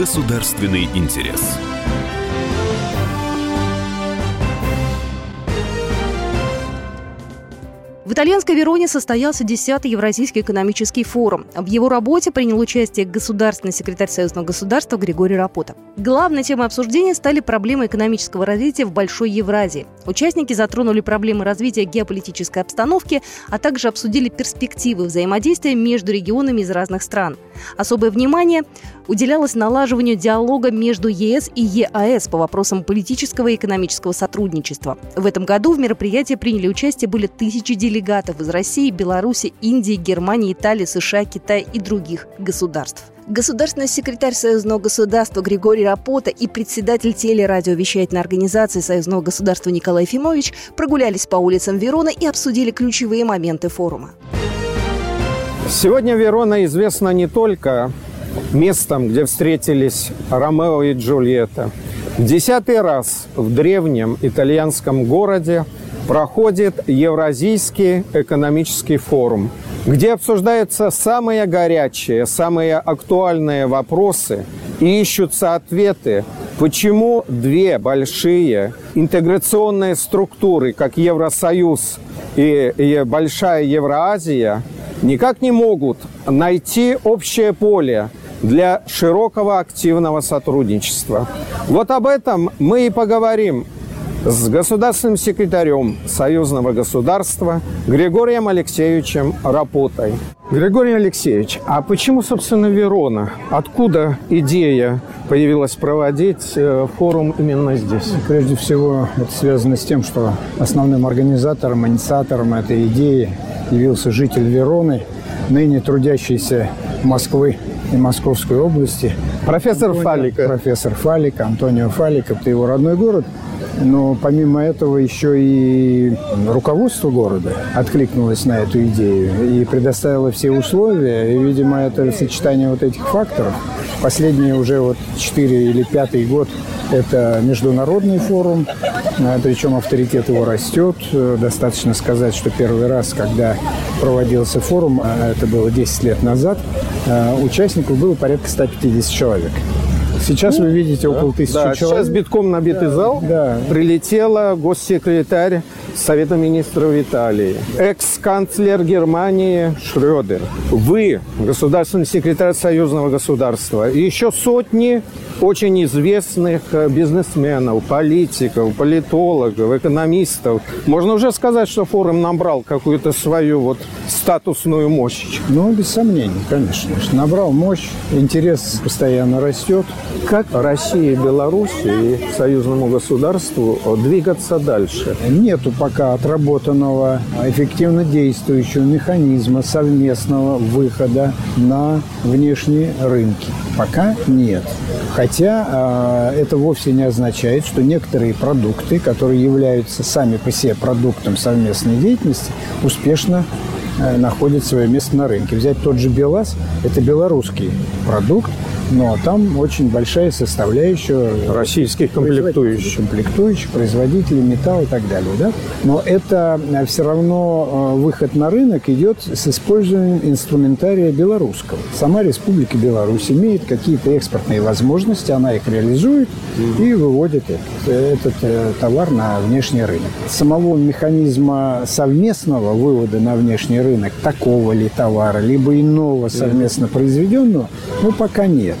государственный интерес. В итальянской Вероне состоялся 10-й Евразийский экономический форум. В его работе принял участие государственный секретарь Союзного государства Григорий Рапота. Главной темой обсуждения стали проблемы экономического развития в Большой Евразии. Участники затронули проблемы развития геополитической обстановки, а также обсудили перспективы взаимодействия между регионами из разных стран. Особое внимание уделялось налаживанию диалога между ЕС и ЕАЭС по вопросам политического и экономического сотрудничества. В этом году в мероприятии приняли участие более тысячи делегатов из России, Беларуси, Индии, Германии, Италии, США, Китая и других государств. Государственный секретарь Союзного государства Григорий Рапота и председатель телерадиовещательной организации Союзного государства Николай Фимович прогулялись по улицам Вероны и обсудили ключевые моменты форума. Сегодня Верона известна не только местом, где встретились Ромео и Джульетта. Десятый раз в древнем итальянском городе проходит Евразийский экономический форум, где обсуждаются самые горячие, самые актуальные вопросы и ищутся ответы, почему две большие интеграционные структуры, как Евросоюз и, Большая Евроазия, никак не могут найти общее поле для широкого активного сотрудничества. Вот об этом мы и поговорим с государственным секретарем Союзного государства Григорием Алексеевичем Рапотой. Григорий Алексеевич, а почему, собственно, Верона? Откуда идея появилась проводить э, форум именно здесь? Прежде всего, это связано с тем, что основным организатором, инициатором этой идеи явился житель Вероны, ныне трудящийся Москвы и Московской области. Профессор Антонио, Фалика. Профессор Фалика, Антонио Фалика, это его родной город. Но помимо этого еще и руководство города откликнулось на эту идею и предоставило все условия. И, видимо, это сочетание вот этих факторов. Последние уже вот 4 или 5 год это международный форум, а, причем авторитет его растет. Достаточно сказать, что первый раз, когда проводился форум, а это было 10 лет назад, а, участников было порядка 150 человек. Сейчас вы видите около тысячи Да, человек. сейчас битком набитый зал. да. Прилетела госсекретарь Совета министров Италии, экс-канцлер Германии Шрёдер. Вы, государственный секретарь Союзного государства, и еще сотни очень известных э, бизнесменов, политиков, политологов, экономистов. Можно уже сказать, что форум набрал какую-то свою вот статусную мощь. Ну, без сомнений, конечно. Набрал мощь, интерес постоянно растет. Как России, Белоруссии и союзному государству двигаться дальше? Нету пока отработанного эффективно действующего механизма совместного выхода на внешние рынки. Пока нет. Хотя э, это вовсе не означает, что некоторые продукты, которые являются сами по себе продуктом совместной деятельности, успешно э, находят свое место на рынке. Взять тот же БелАЗ – это белорусский продукт, но там очень большая составляющая Российских комплектующих. комплектующих, производителей металла и так далее. Да? Но это все равно э, выход на рынок идет с использованием инструментария белорусского. Сама Республика Беларусь имеет какие-то экспортные возможности, она их реализует и выводит этот, этот э, товар на внешний рынок. Самого механизма совместного вывода на внешний рынок такого ли товара, либо иного совместно произведенного, ну, пока нет.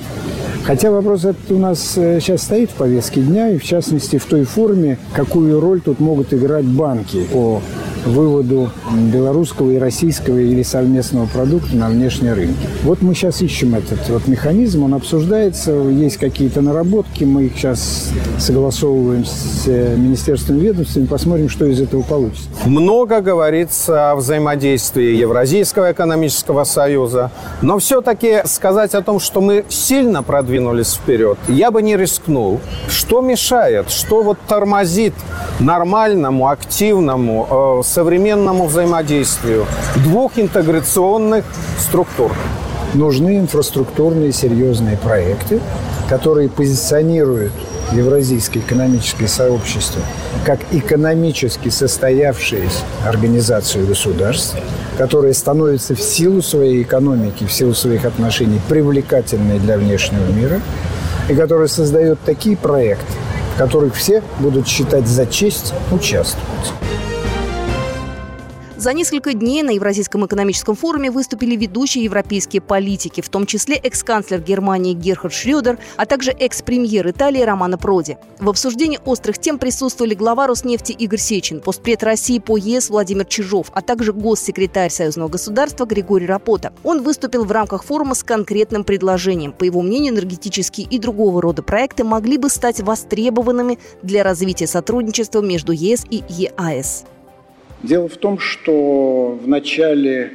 Хотя вопрос этот у нас э, сейчас стоит в повестке дня, и в частности в той форме, какую роль тут могут играть банки по выводу белорусского и российского или совместного продукта на внешние рынки. Вот мы сейчас ищем этот вот механизм, он обсуждается, есть какие-то наработки, мы их сейчас согласовываем с э, министерством ведомствами, посмотрим, что из этого получится. Много говорится о взаимодействии Евразийского экономического союза, но все-таки сказать о том, что мы сильно продвинулись вперед, я бы не рискнул. Что мешает, что вот тормозит нормальному, активному, э, современному взаимодействию двух интеграционных структур? Нужны инфраструктурные серьезные проекты, которые позиционируют Евразийское экономическое сообщество как экономически состоявшаяся организацию государств, которая становится в силу своей экономики, в силу своих отношений привлекательной для внешнего мира. и который создает такие проекты, в которых все будут считать за честь участвовать. За несколько дней на Евразийском экономическом форуме выступили ведущие европейские политики, в том числе экс-канцлер Германии Герхард Шрёдер, а также экс-премьер Италии Романо Проди. В обсуждении острых тем присутствовали глава Роснефти Игорь Сечин, постпред России по ЕС Владимир Чижов, а также госсекретарь Союзного государства Григорий Рапота. Он выступил в рамках форума с конкретным предложением. По его мнению, энергетические и другого рода проекты могли бы стать востребованными для развития сотрудничества между ЕС и ЕАЭС. Дело в том, что в начале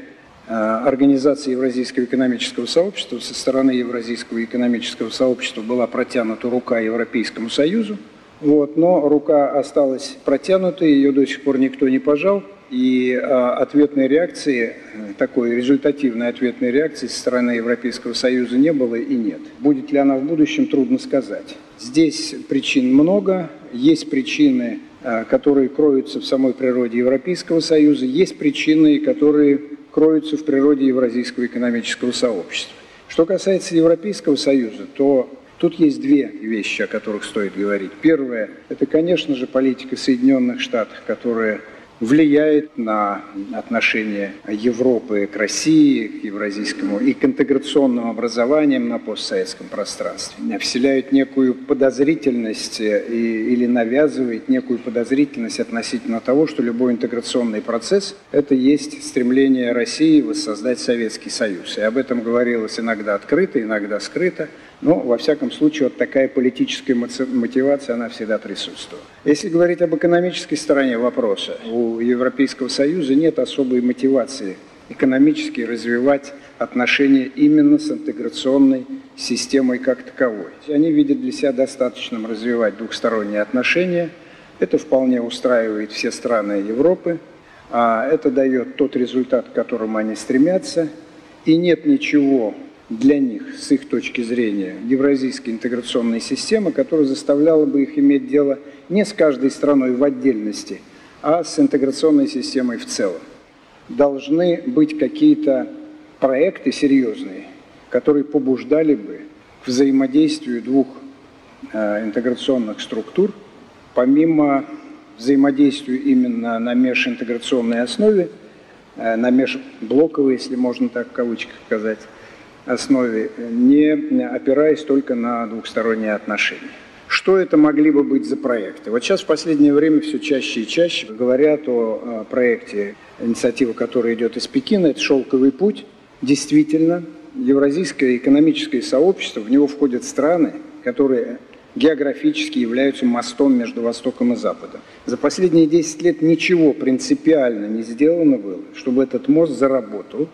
э, организации Евразийского экономического сообщества со стороны Евразийского экономического сообщества была протянута рука Европейскому Союзу, вот, но рука осталась протянутой, ее до сих пор никто не пожал, и а, ответной реакции, такой результативной ответной реакции со стороны Европейского Союза не было и нет. Будет ли она в будущем, трудно сказать. Здесь причин много, есть причины Э, которые кроются в самой природе Европейского Союза, есть причины, которые кроются в природе Евразийского экономического сообщества. Что касается Европейского Союза, то тут есть две вещи, о которых стоит говорить. Первое – это, конечно же, политика Соединенных Штатов, которая влияет на отношение Европы к России, к евразийскому и к интеграционным образованиям на постсоветском пространстве. Вселяют некую подозрительность э, и, или навязывает некую подозрительность относительно того, что любой интеграционный процесс – это есть стремление России воссоздать Советский Союз. И об этом говорилось иногда открыто, иногда скрыто – но, во всяком случае, вот такая политическая мотивация, она всегда присутствует. Если говорить об экономической стороне вопроса, у Европейского Союза нет особой мотивации экономически развивать отношения именно с интеграционной системой как таковой. Они видят для себя достаточным развивать двухсторонние отношения. Это вполне устраивает все страны Европы. А это дает тот результат, к которому они стремятся. И нет ничего для них, с их точки зрения, евразийской интеграционной системы, которая заставляла бы их иметь дело не с каждой страной в отдельности, а с интеграционной системой в целом. Должны быть какие-то проекты серьезные, которые побуждали бы к взаимодействию двух э, интеграционных структур, помимо взаимодействия именно на межинтеграционной основе, э, на межблоковой, если можно так в кавычках сказать, основе, не опираясь только на двухсторонние отношения. Что это могли бы быть за проекты? Вот сейчас в последнее время все чаще и чаще говорят о проекте, инициатива, которая идет из Пекина, это «Шелковый путь». Действительно, Евразийское экономическое сообщество, в него входят страны, которые географически являются мостом между Востоком и Западом. За последние 10 лет ничего принципиально не сделано было, чтобы этот мост заработал,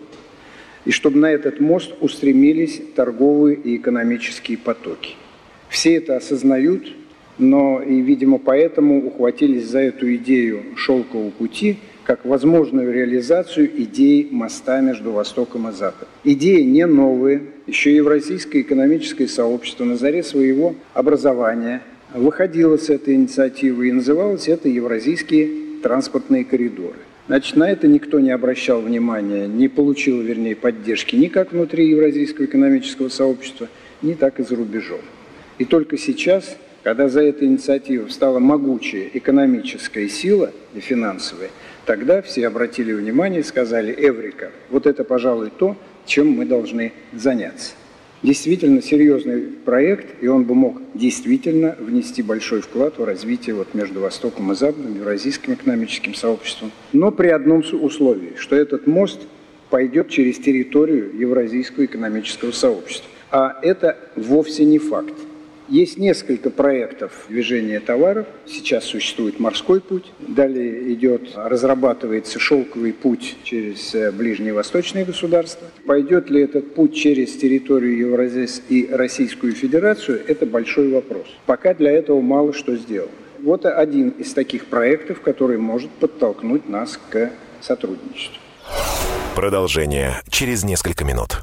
и чтобы на этот мост устремились торговые и экономические потоки. Все это осознают, но и, видимо, поэтому ухватились за эту идею шелкового пути как возможную реализацию идеи моста между Востоком и Западом. Идея не новая, еще Евразийское экономическое сообщество на заре своего образования выходило с этой инициативы и называлось это Евразийские транспортные коридоры. Значит, на это никто не обращал внимания, не получил, вернее, поддержки ни как внутри Евразийского экономического сообщества, ни так и за рубежом. И только сейчас, когда за этой инициативой стала могучая экономическая сила и финансовая, тогда все обратили внимание и сказали, Эврика, вот это, пожалуй, то, чем мы должны заняться действительно серьезный проект, и он бы мог действительно внести большой вклад в развитие вот между Востоком и Западом, Евразийским экономическим сообществом. Но при одном условии, что этот мост пойдет через территорию Евразийского экономического сообщества. А это вовсе не факт. Есть несколько проектов движения товаров. Сейчас существует морской путь. Далее идет, разрабатывается шелковый путь через э, ближние восточные государства. Пойдет ли этот путь через территорию Евразии и Российскую Федерацию, это большой вопрос. Пока для этого мало что сделано. Вот один из таких проектов, который может подтолкнуть нас к сотрудничеству. Продолжение через несколько минут.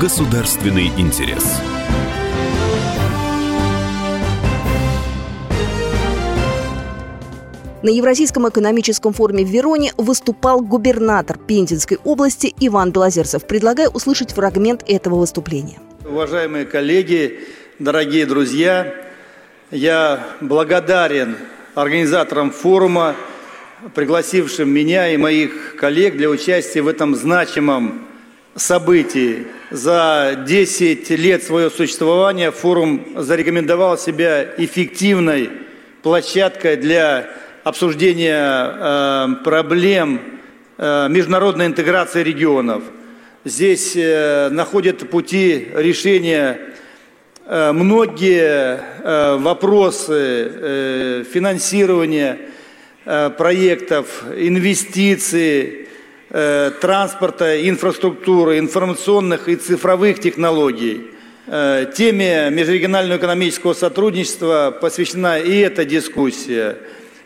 Государственный интерес. На Евразийском экономическом форуме в Вероне выступал губернатор Пензенской области Иван Белозерцев. Предлагаю услышать фрагмент этого выступления. Уважаемые коллеги, дорогие друзья, я благодарен организаторам форума, пригласившим меня и моих коллег для участия в этом значимом событий. За 10 лет своего существования форум зарекомендовал себя эффективной площадкой для обсуждения э, проблем э, международной интеграции регионов. Здесь э, находят пути решения многие вопросы финансирования проектов, инвестиций, транспорта, инфраструктуры, информационных и цифровых технологий. Э, теме межрегионального экономического сотрудничества посвящена и эта дискуссия.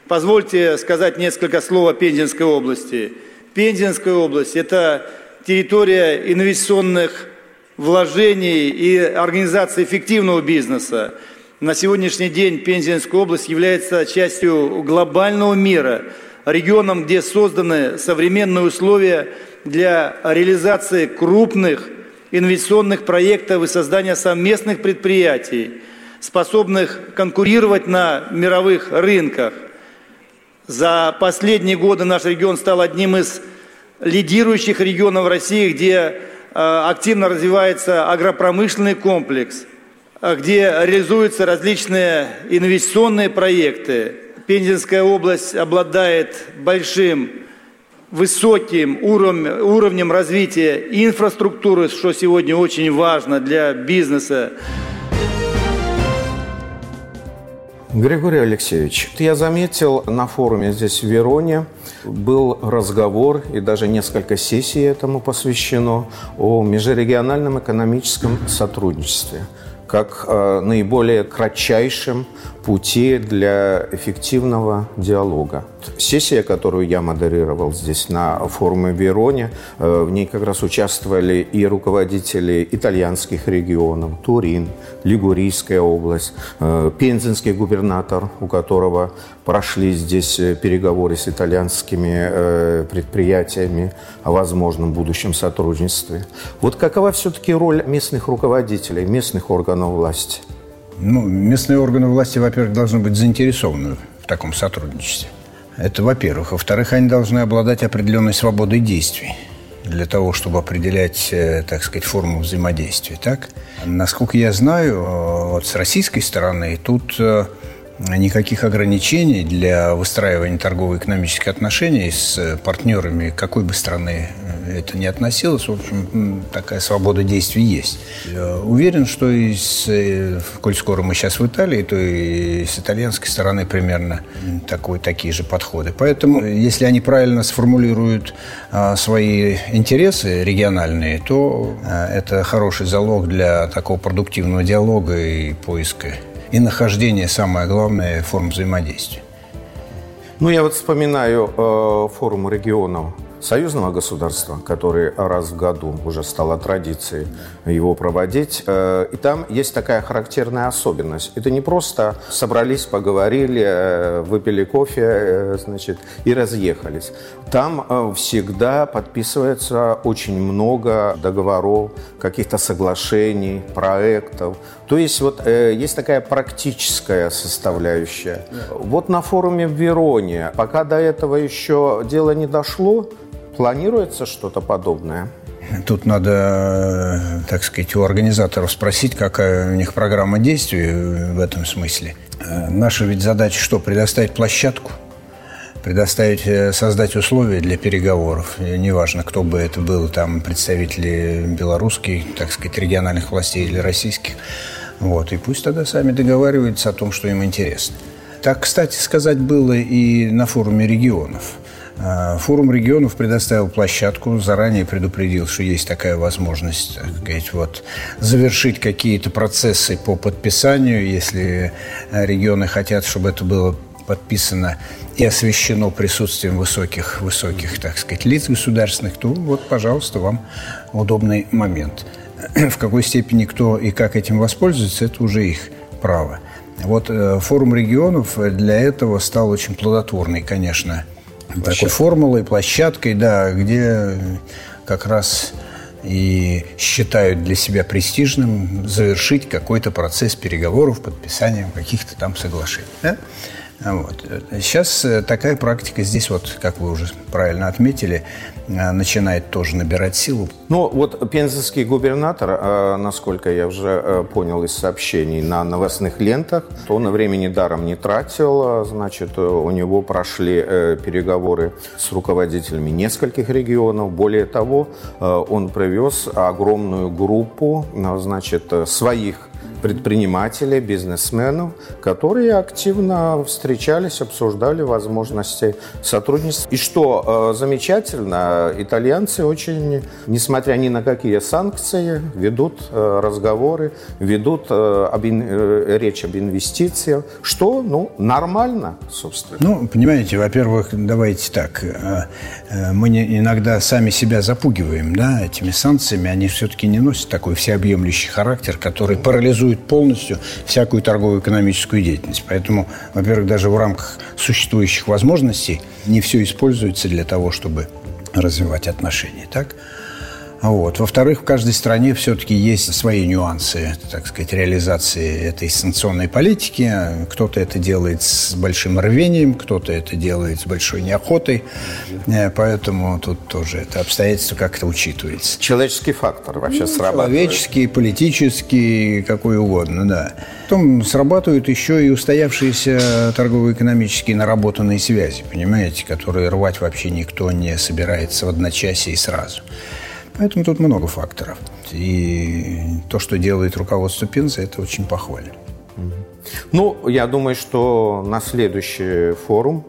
Позвольте сказать несколько слов о Пензенской области. Пензенская область – это территория инвестиционных вложений и организации эффективного бизнеса. На сегодняшний день Пензенская область является частью глобального мира – регионам, где созданы современные условия для реализации крупных инвестиционных проектов и создания совместных предприятий, способных конкурировать на мировых рынках. За последние годы наш регион стал одним из лидирующих регионов России, где э, активно развивается агропромышленный комплекс, э, где реализуются различные инвестиционные проекты, Пензенская область обладает большим, высоким уровнем, уровнем развития инфраструктуры, что сегодня очень важно для бизнеса. Григорий Алексеевич, я заметил на форуме здесь в Вероне, был разговор и даже несколько сессий этому посвящено о межрегиональном экономическом сотрудничестве как э, наиболее кратчайшем пути для эффективного диалога. Сессия, которую я модерировал здесь на форуме в Вероне, э, в ней как раз участвовали и руководители итальянских регионов, Турин, Лигурийская область, э, пензенский губернатор, у которого прошли здесь э, переговоры с итальянскими предприятиями о возможном будущем сотрудничестве. Вот какова все-таки роль местных руководителей, местных органов власти? Ну, местные органы власти, во-первых, должны быть заинтересованы в таком сотрудничестве. Это во-первых. Во-вторых, они должны обладать определенной свободой действий для того, чтобы определять, э, так сказать, форму взаимодействия. Так? Насколько я знаю, э, вот с российской стороны тут э, никаких ограничений для выстраивания торгово-экономических отношений с партнерами какой бы страны это не относилось. В общем, такая свобода действий есть. Уверен, что и с, э, коль скоро мы сейчас в Италии, то и с итальянской стороны примерно такой, такие же подходы. Поэтому, если они правильно сформулируют а, свои интересы региональные, то это хороший залог для такого продуктивного диалога и поиска и нахождения, самое главное, форм взаимодействия. Ну, я вот вспоминаю э, форум регионов союзного государства, который раз в году уже стало традицией его проводить. Э, и там есть такая характерная особенность. Это не просто собрались, поговорили, э, выпили кофе, э, значит, и разъехались. Там всегда подписывается очень много договоров, каких-то соглашений, проектов. То есть вот есть такая практическая составляющая. Вот на форуме в Вероне, пока до этого еще дело не дошло, Планируется что-то подобное? Тут надо, так сказать, у организаторов спросить, какая у них программа действий в этом смысле. Наша ведь задача что? Предоставить площадку, предоставить, э, создать условия для переговоров. И неважно, кто бы это был, там представители белорусских, так сказать, региональных властей или российских. Вот. И пусть тогда сами договариваются о том, что им интересно. Так, кстати сказать, было и на форуме регионов – форум регионов предоставил площадку, заранее предупредил, что есть такая возможность так сказать, вот, завершить какие-то процессы по подписанию, если регионы хотят, чтобы это было подписано и освещено присутствием высоких, высоких, так сказать, лиц государственных, то вот, пожалуйста, вам удобный момент. В какой степени кто и как этим воспользуется, это уже их право. Вот э, форум регионов для этого стал очень плодотворный, конечно, Площадка. такой формулой, площадкой, да, где как раз и считают для себя престижным завершить какой-то процесс переговоров, подписанием каких-то там соглашений. Да? Вот. Сейчас э, такая практика здесь, вот, как вы уже правильно отметили, начинает тоже набирать силу. Ну, вот пензенский губернатор, э, насколько я уже понял из сообщений на новостных лентах, то он времени даром не тратил. Значит, у него прошли переговоры с руководителями нескольких регионов. Более того, он привез огромную группу, значит, своих предпринимателей, бизнесменов, которые активно встречались, обсуждали возможности сотрудничества. И что э, замечательно, итальянцы очень, несмотря ни на какие санкции, ведут э, разговоры, ведут э, об, речь об инвестициях, что ну, нормально, собственно. Ну, понимаете, во-первых, давайте так, мы иногда сами себя запугиваем да, этими санкциями, они все-таки не носят такой всеобъемлющий характер, который парализует парализует полностью всякую торговую экономическую деятельность. Поэтому, во-первых, даже в рамках существующих возможностей не все используется для того, чтобы развивать отношения. Так? Вот. Во-вторых, в каждой стране все-таки есть свои нюансы, так сказать, реализации этой санкционной политики. Кто-то это делает с большим рвением, кто-то это делает с большой неохотой. Э, поэтому тут тоже это обстоятельство как-то учитывается. Человеческий фактор вообще ну, срабатывает. Человеческий, политический, какой угодно, да. Потом срабатывают еще и устоявшиеся торгово-экономические наработанные связи, понимаете, которые рвать вообще никто не собирается в одночасье и сразу. Поэтому тут много факторов. И то, что делает руководство Пензы, это очень похвально. Ну, я думаю, что на следующий форум,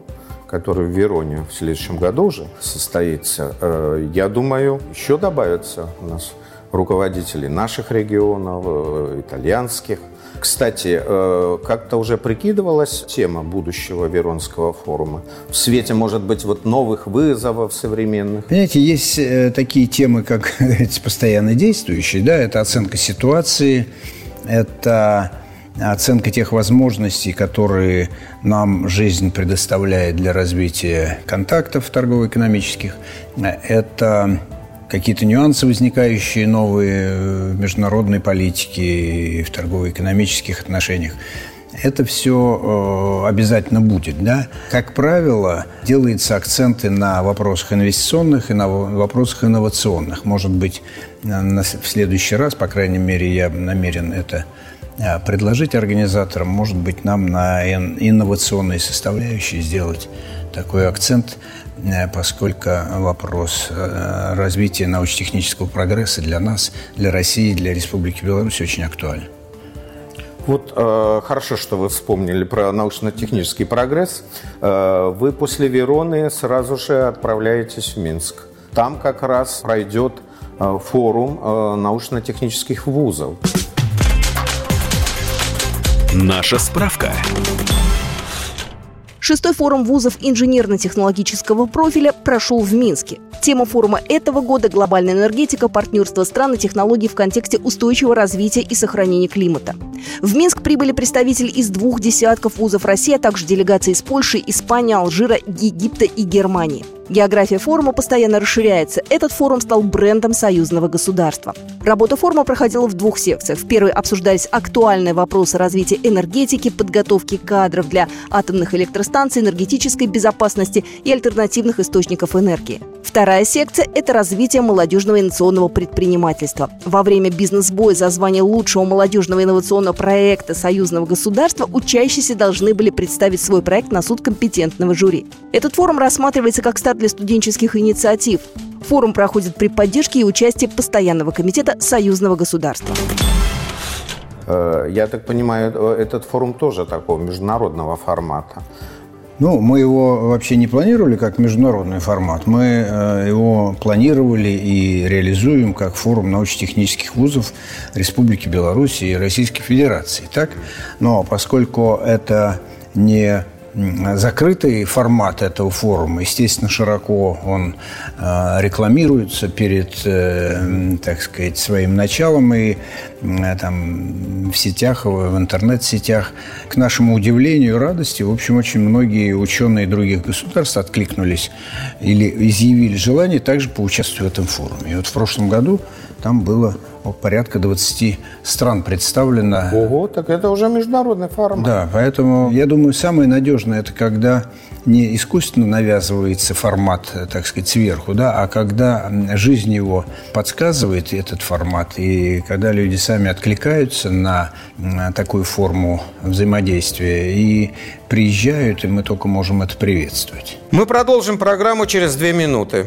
который в Вероне в следующем году уже состоится, э, я думаю, еще добавятся у нас руководители наших регионов, э, итальянских, кстати, э, как-то уже прикидывалась тема будущего Веронского форума в свете, может быть, вот новых вызовов современных? Понимаете, есть э, такие темы, как постоянно действующие, да, это оценка ситуации, это оценка тех возможностей, которые нам жизнь предоставляет для развития контактов торгово-экономических. Это какие-то нюансы, возникающие новые в международной политике и в торгово-экономических отношениях. Это все э, обязательно будет. Да? Как правило, делаются акценты на вопросах инвестиционных и на вопросах инновационных. Может быть, в следующий раз, по крайней мере, я намерен это э, предложить организаторам, может быть, нам на инновационной составляющей сделать такой акцент – Э, поскольку вопрос э, развития научно-технического прогресса для нас, для России, для Республики Беларусь очень актуален. Вот э, хорошо, что вы вспомнили про научно-технический прогресс. Э, вы после Вероны сразу же отправляетесь в Минск. Там как раз пройдет э, форум э, научно-технических вузов. Наша справка. Шестой форум вузов инженерно-технологического профиля прошел в Минске. Тема форума этого года – глобальная энергетика, партнерство стран и технологий в контексте устойчивого развития и сохранения климата. В Минск прибыли представители из двух десятков вузов России, а также делегации из Польши, Испании, Алжира, Египта и Германии. География форума постоянно расширяется. Этот форум стал брендом союзного государства. Работа форума проходила в двух секциях. В первой обсуждались актуальные вопросы развития энергетики, подготовки кадров для атомных электростанций, энергетической безопасности и альтернативных источников энергии. Вторая секция – это развитие молодежного инновационного предпринимательства. Во время бизнес-боя за звание лучшего молодежного инновационного проекта союзного государства учащиеся должны были представить свой проект на суд компетентного жюри. Этот форум рассматривается как старт для студенческих инициатив. Форум проходит при поддержке и участии Постоянного комитета союзного государства. Э, я так понимаю, э, этот форум тоже такого международного формата. Ну, мы его вообще не планировали как международный формат. Мы э, его планировали и реализуем как форум научно-технических вузов Республики Беларусь и Российской Федерации. Так? Но поскольку это не закрытый формат этого форума. Естественно, широко он э, рекламируется перед, э, так сказать, своим началом и э, там в сетях, в интернет-сетях. К нашему удивлению и радости, в общем, очень многие ученые других государств откликнулись или изъявили желание также поучаствовать в этом форуме. И вот в прошлом году там было порядка 20 стран представлено. Ого, так это уже международный формат. Да, поэтому я думаю, самое надежное это когда не искусственно навязывается формат, так сказать, сверху, да, а когда жизнь его подсказывает этот формат, и когда люди сами откликаются на такую форму взаимодействия и приезжают, и мы только можем это приветствовать. Мы продолжим программу через две минуты.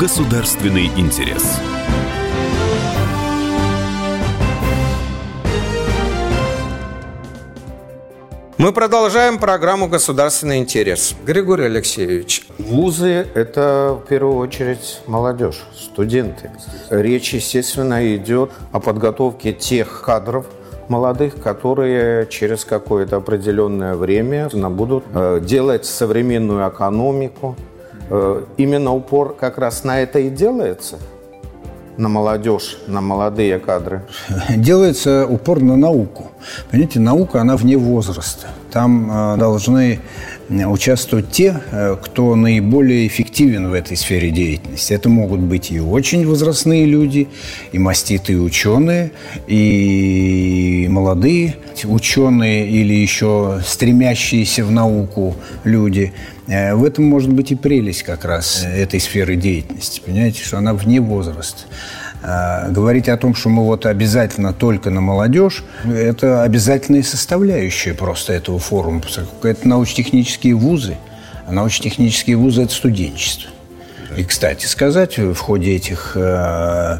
Государственный интерес. Мы продолжаем программу «Государственный интерес». Григорий Алексеевич. Вузы – это в первую очередь молодежь, студенты. Речь, естественно, идет о подготовке тех кадров, молодых, которые через какое-то определенное время будут э, делать современную экономику, именно упор как раз на это и делается? на молодежь, на молодые кадры? Делается упор на науку. Понимаете, наука, она вне возраста. Там э, должны участвовать те, э, кто наиболее эффективен в этой сфере деятельности. Это могут быть и очень возрастные люди, и маститые ученые, и молодые ученые или еще стремящиеся в науку люди. Э, в этом может быть и прелесть как раз этой сферы деятельности. Понимаете, что она вне возраста. А, говорить о том, что мы вот обязательно только на молодежь, это обязательная составляющая просто этого форума. Это научно-технические вузы, а научно-технические вузы – это студенчество. И, кстати сказать, в ходе этих э,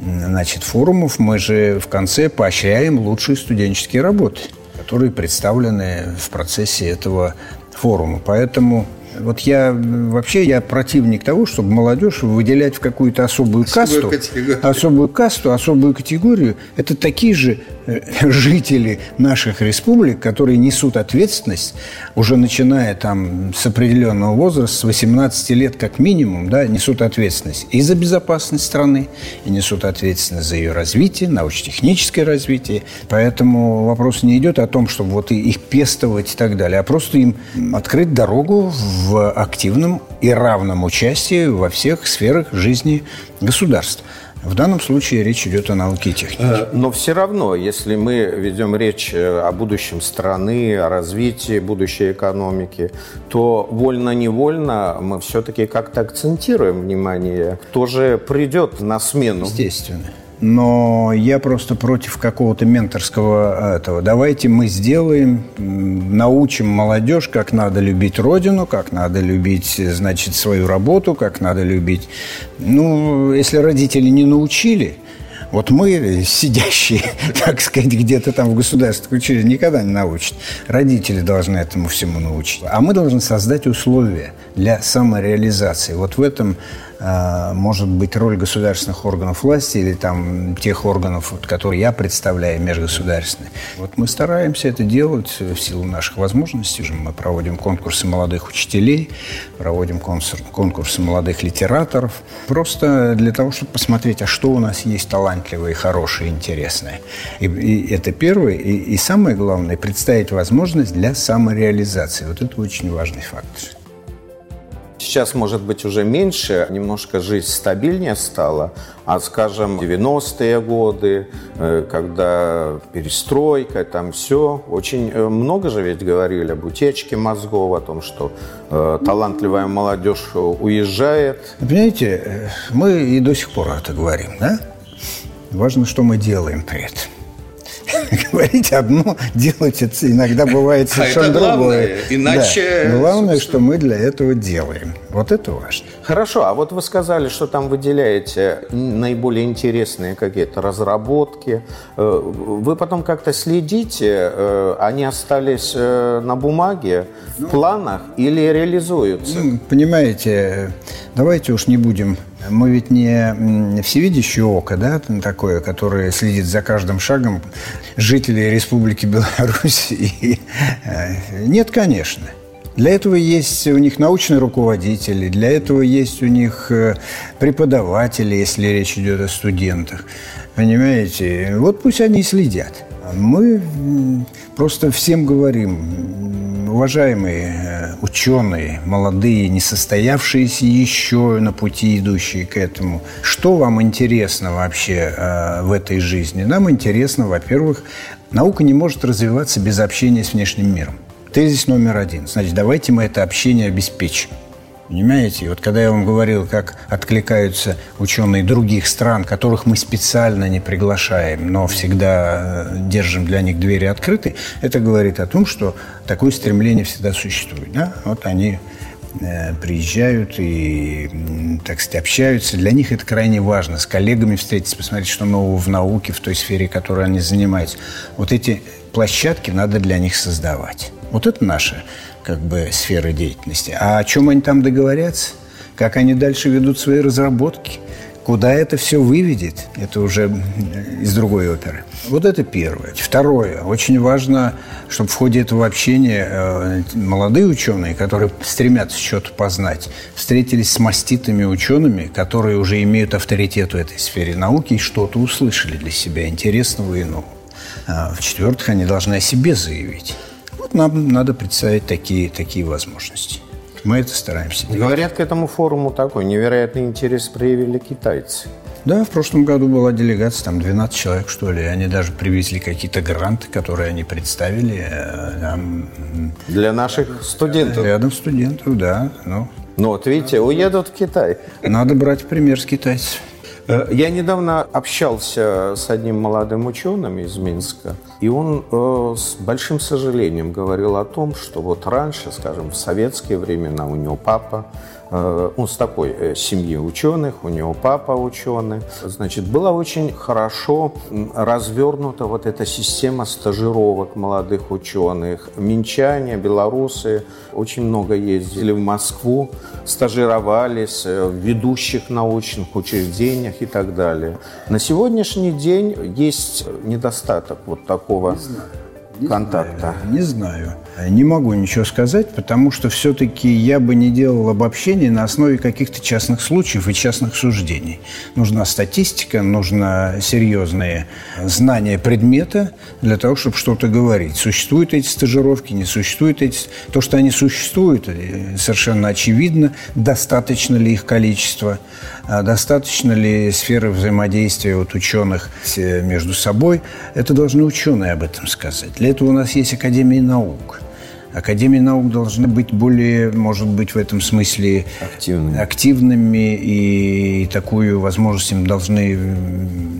значит, форумов мы же в конце поощряем лучшие студенческие работы, которые представлены в процессе этого форума. Поэтому вот я вообще я противник того, чтобы молодежь выделять в какую-то особую касту, особую касту, особую категорию. Это такие же э, жители наших республик, которые несут ответственность, уже начиная там с определенного возраста, с 18 лет как минимум, да, несут ответственность и за безопасность страны, и несут ответственность за ее развитие, научно-техническое развитие. Поэтому вопрос не идет о том, чтобы вот их пестовать и так далее, а просто им открыть дорогу в в активном и равном участии во всех сферах жизни государства. В данном случае речь идет о науке и технике. Э, но все равно, если мы ведем речь э, о будущем страны, о развитии будущей экономики, то вольно-невольно мы все-таки как-то акцентируем внимание, кто же придет на смену. Естественно. Но я просто против какого-то менторского этого. Давайте мы сделаем, научим молодежь, как надо любить родину, как надо любить, значит, свою работу, как надо любить. Ну, если родители не научили – вот мы, сидящие, так сказать, где-то там в государственных учреждениях, никогда не научат. Родители должны этому всему научить. А мы должны создать условия для самореализации. Вот в этом а, может быть роль государственных органов власти или там тех органов, которые я представляю, межгосударственные. Вот мы стараемся это делать в силу наших возможностей. Мы проводим конкурсы молодых учителей, проводим конкурсы молодых литераторов. Просто для того, чтобы посмотреть, а что у нас есть талантливое, хорошее, интересное. И, и это первое. И, и самое главное, представить возможность для самореализации. Вот это очень важный фактор. Сейчас, может быть, уже меньше, немножко жизнь стабильнее стала, а, скажем, 90-е годы, э, когда перестройка, там все, очень э, много же ведь говорили об утечке мозгов, о том, что э, талантливая молодежь уезжает. Понимаете, мы и до сих пор это говорим, да? Важно, что мы делаем при этом. говорить одно, делать это иногда бывает совершенно а это главное, другое. Иначе... Да. Главное, что мы для этого делаем. Вот это важно. Хорошо, а вот вы сказали, что там выделяете наиболее интересные какие-то разработки. Э, вы потом как-то следите, э, они остались э, на бумаге, в ну, планах или реализуются? Ну, понимаете, давайте уж не будем мы ведь не всевидящее око, да, такое, которое следит за каждым шагом жителей Республики Беларусь. И, э, нет, конечно. Для этого есть у них научные руководители, для этого есть у них э, преподаватели, если речь идет о студентах. Понимаете? Вот пусть они следят. Мы просто всем говорим, уважаемые э, ученые, молодые, не состоявшиеся еще на пути, идущие к этому, что вам интересно вообще э, в этой жизни? Нам интересно, во-первых, наука не может развиваться без общения с внешним миром. Тезис номер один. Значит, давайте мы это общение обеспечим. Понимаете? И вот когда я вам говорил, как откликаются ученые других стран, которых мы специально не приглашаем, но всегда э, держим для них двери открыты, это говорит о том, что такое стремление всегда существует. Да? Вот они э, приезжают и, так сказать, общаются. Для них это крайне важно. С коллегами встретиться, посмотреть, что нового в науке, в той сфере, которой они занимаются. Вот эти площадки надо для них создавать. Вот это наше как бы сферы деятельности. А о чем они там договорятся? Как они дальше ведут свои разработки? Куда это все выведет? Это уже из другой оперы. Вот это первое. Второе. Очень важно, чтобы в ходе этого общения э, молодые ученые, которые стремятся что-то познать, встретились с маститыми учеными, которые уже имеют авторитет в этой сфере науки и что-то услышали для себя интересного и нового. А в-четвертых, они должны о себе заявить. Вот нам надо представить такие, такие возможности. Мы это стараемся делать. Говорят, к этому форуму такой невероятный интерес проявили китайцы. Да, в прошлом году была делегация, там 12 человек, что ли. Они даже привезли какие-то гранты, которые они представили. Э, там, Для наших студентов? Рядом студентов, да. Ну, ну вот видите, уедут в Китай. Надо брать пример с китайцев. Э, я недавно общался с одним молодым ученым из Минска, и он э, с большим сожалением говорил о том, что вот раньше, скажем, в советские времена у него папа он с такой э, семьи ученых, у него папа ученый. Значит, была очень хорошо развернута вот эта система стажировок молодых ученых. Минчане, белорусы очень много ездили в Москву, стажировались э, в ведущих научных учреждениях и так далее. На сегодняшний день есть недостаток вот такого не контакта. Знаю, не знаю. Не могу ничего сказать, потому что все-таки я бы не делал обобщений на основе каких-то частных случаев и частных суждений. Нужна статистика, нужно серьезные знания предмета для того, чтобы что-то говорить. Существуют эти стажировки, не существуют эти... То, что они существуют, э, совершенно очевидно. Достаточно ли их количество? А достаточно ли сферы взаимодействия вот ученых между собой? Это должны ученые об этом сказать. Для этого у нас есть Академия наук. Академии наук должны быть более, может быть, в этом смысле активными, активными и такую возможность им должны,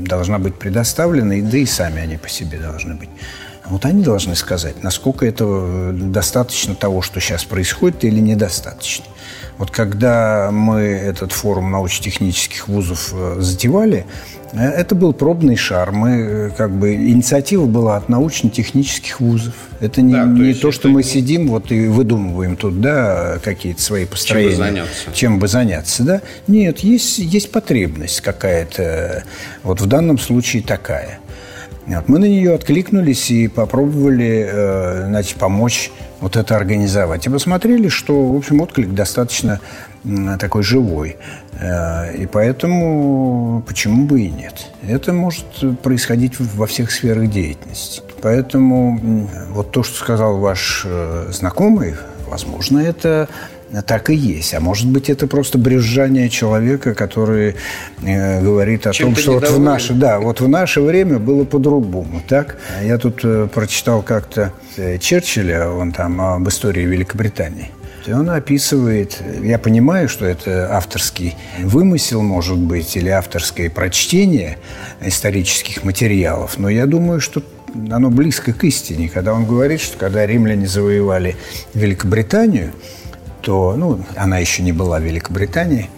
должна быть предоставлена, да и сами они по себе должны быть. Вот они должны сказать, насколько этого достаточно того, что сейчас происходит, или недостаточно. Вот когда мы этот форум научно-технических вузов э, затевали, э, это был пробный шар. Мы, э, как бы, инициатива была от научно-технических вузов. Это не, да, то, не то, что мы не... сидим вот и выдумываем тут, да, какие-то свои построения. Чем бы заняться. Чем бы заняться, да. Нет, есть, есть потребность какая-то. Вот в данном случае такая. Вот мы на нее откликнулись и попробовали значит, помочь вот это организовать. И посмотрели, что, в общем, отклик достаточно такой живой. Э, и поэтому почему бы и нет? Это может происходить во всех сферах деятельности. Поэтому вот то, что сказал ваш э, знакомый, возможно, это так и есть. А может быть, это просто брюзжание человека, который э, говорит о Чем том, что вот в, наше, да, вот в наше время было по-другому. Так? Я тут э, прочитал как-то э, Черчилля, он там об истории Великобритании. И он описывает, я понимаю, что это авторский вымысел, может быть, или авторское прочтение исторических материалов, но я думаю, что оно близко к истине, когда он говорит, что когда римляне завоевали Великобританию, то, ну, она еще не была в Великобритании,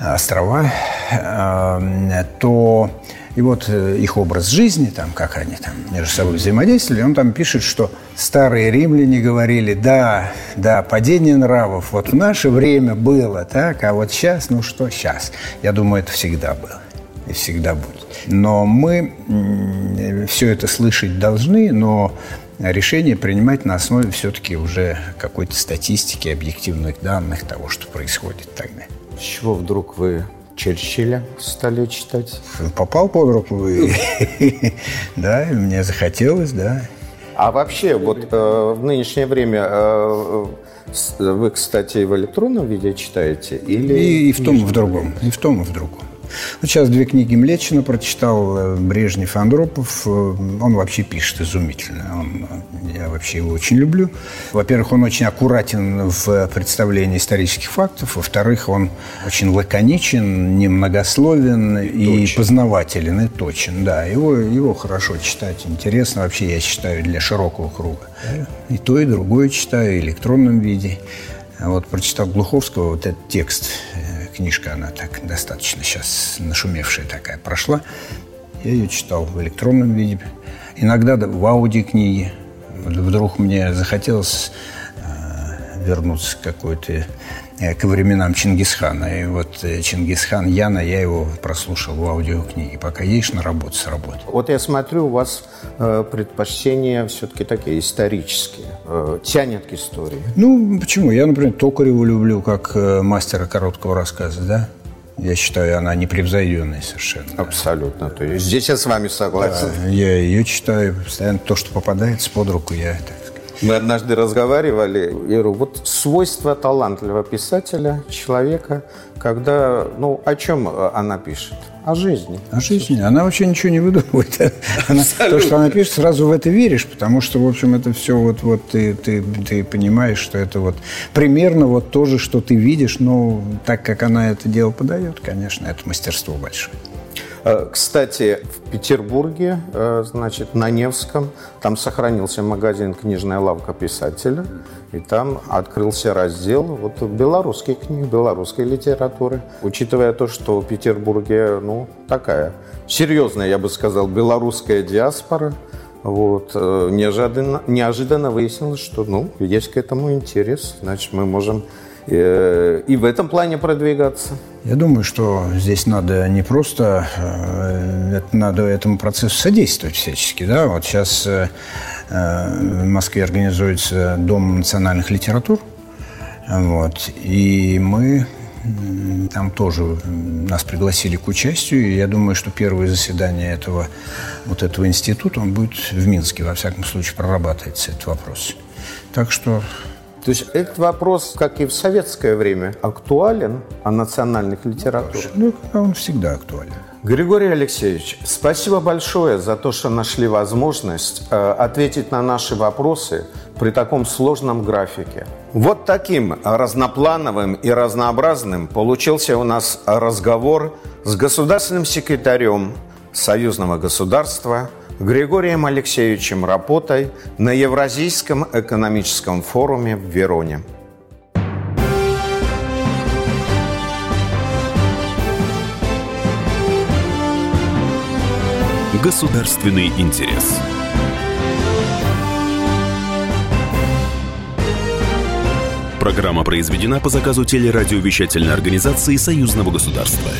острова, э, то и вот э, их образ жизни, там, как они там между собой взаимодействовали, он там пишет, что старые римляне говорили, да, да, падение нравов вот в наше время было, так, а вот сейчас, ну что сейчас? Я думаю, это всегда было и всегда будет. Но мы все это слышать должны, но решение принимать на основе все-таки уже какой-то статистики, объективных данных того, что происходит тогда. С чего вдруг вы Черчилля стали читать? Попал под руку, да, мне захотелось, да. А вообще, вот э, в нынешнее время э, вы, кстати, в электронном виде читаете? Или... И, и в том, и в другом. И в том, и в другом. Вот сейчас две книги Млечина прочитал, э, Брежнев, Андропов. Э, он вообще пишет изумительно. Он, э, я вообще его очень люблю. Во-первых, он очень аккуратен в представлении исторических фактов. Во-вторых, он очень лаконичен, немногословен и точен. познавателен, и точен. Да, его, его хорошо читать, интересно. Вообще, я считаю, для широкого круга. И то, и другое читаю в электронном виде. Вот прочитал Глуховского вот этот текст книжка, она так достаточно сейчас нашумевшая такая, прошла. Я ее читал в электронном виде, иногда в аудиокниге. Вдруг мне захотелось вернуться к какой-то Э, к временам Чингисхана. И вот э, Чингисхан Яна, я его прослушал в аудиокниге. Пока едешь на работу, с работы. Вот я смотрю, у вас э, предпочтения все-таки такие исторические. Тянет к истории. Ну, почему? Я, например, Токареву люблю как мастера короткого рассказа, да? Я считаю, она непревзойденная совершенно. Абсолютно. То есть здесь я с вами согласен. Да, я ее читаю постоянно. То, что попадается под руку, я это мы однажды разговаривали, я говорю, вот свойство талантливого писателя, человека, когда, ну, о чем она пишет? О жизни. О жизни. Она вообще ничего не выдумывает. Она, то, что она пишет, сразу в это веришь, потому что, в общем, это все вот, вот ты, ты, ты понимаешь, что это вот примерно вот то же, что ты видишь, но так как она это дело подает, конечно, это мастерство большое. Э, кстати, в Петербурге, э, значит, на Невском, там сохранился магазин «Книжная лавка писателя», и там открылся раздел вот белорусских книг, белорусской литературы. Учитывая то, что в Петербурге, ну, такая серьезная, я бы сказал, белорусская диаспора, вот, э, неожиданно, неожиданно выяснилось, что, ну, есть к этому интерес, значит, мы можем и в этом плане продвигаться. Я думаю, что здесь надо не просто, э, надо этому процессу содействовать всячески. Да? Вот сейчас э, в Москве организуется Дом национальных литератур, вот, и мы там тоже нас пригласили к участию, и я думаю, что первое заседание этого, вот этого института, он будет в Минске, во всяком случае, прорабатывается этот вопрос. Так что То есть этот вопрос, как и в советское время, актуален о национальных литературах? Ну, он всегда актуален. Григорий Алексеевич, спасибо большое за то, что нашли возможность э, ответить на наши вопросы при таком сложном графике. Вот таким разноплановым и разнообразным получился у нас разговор с государственным секретарем союзного государства Григорием Алексеевичем Рапотой на Евразийском экономическом форуме в Вероне. Государственный интерес. Программа произведена по заказу телерадиовещательной организации Союзного государства.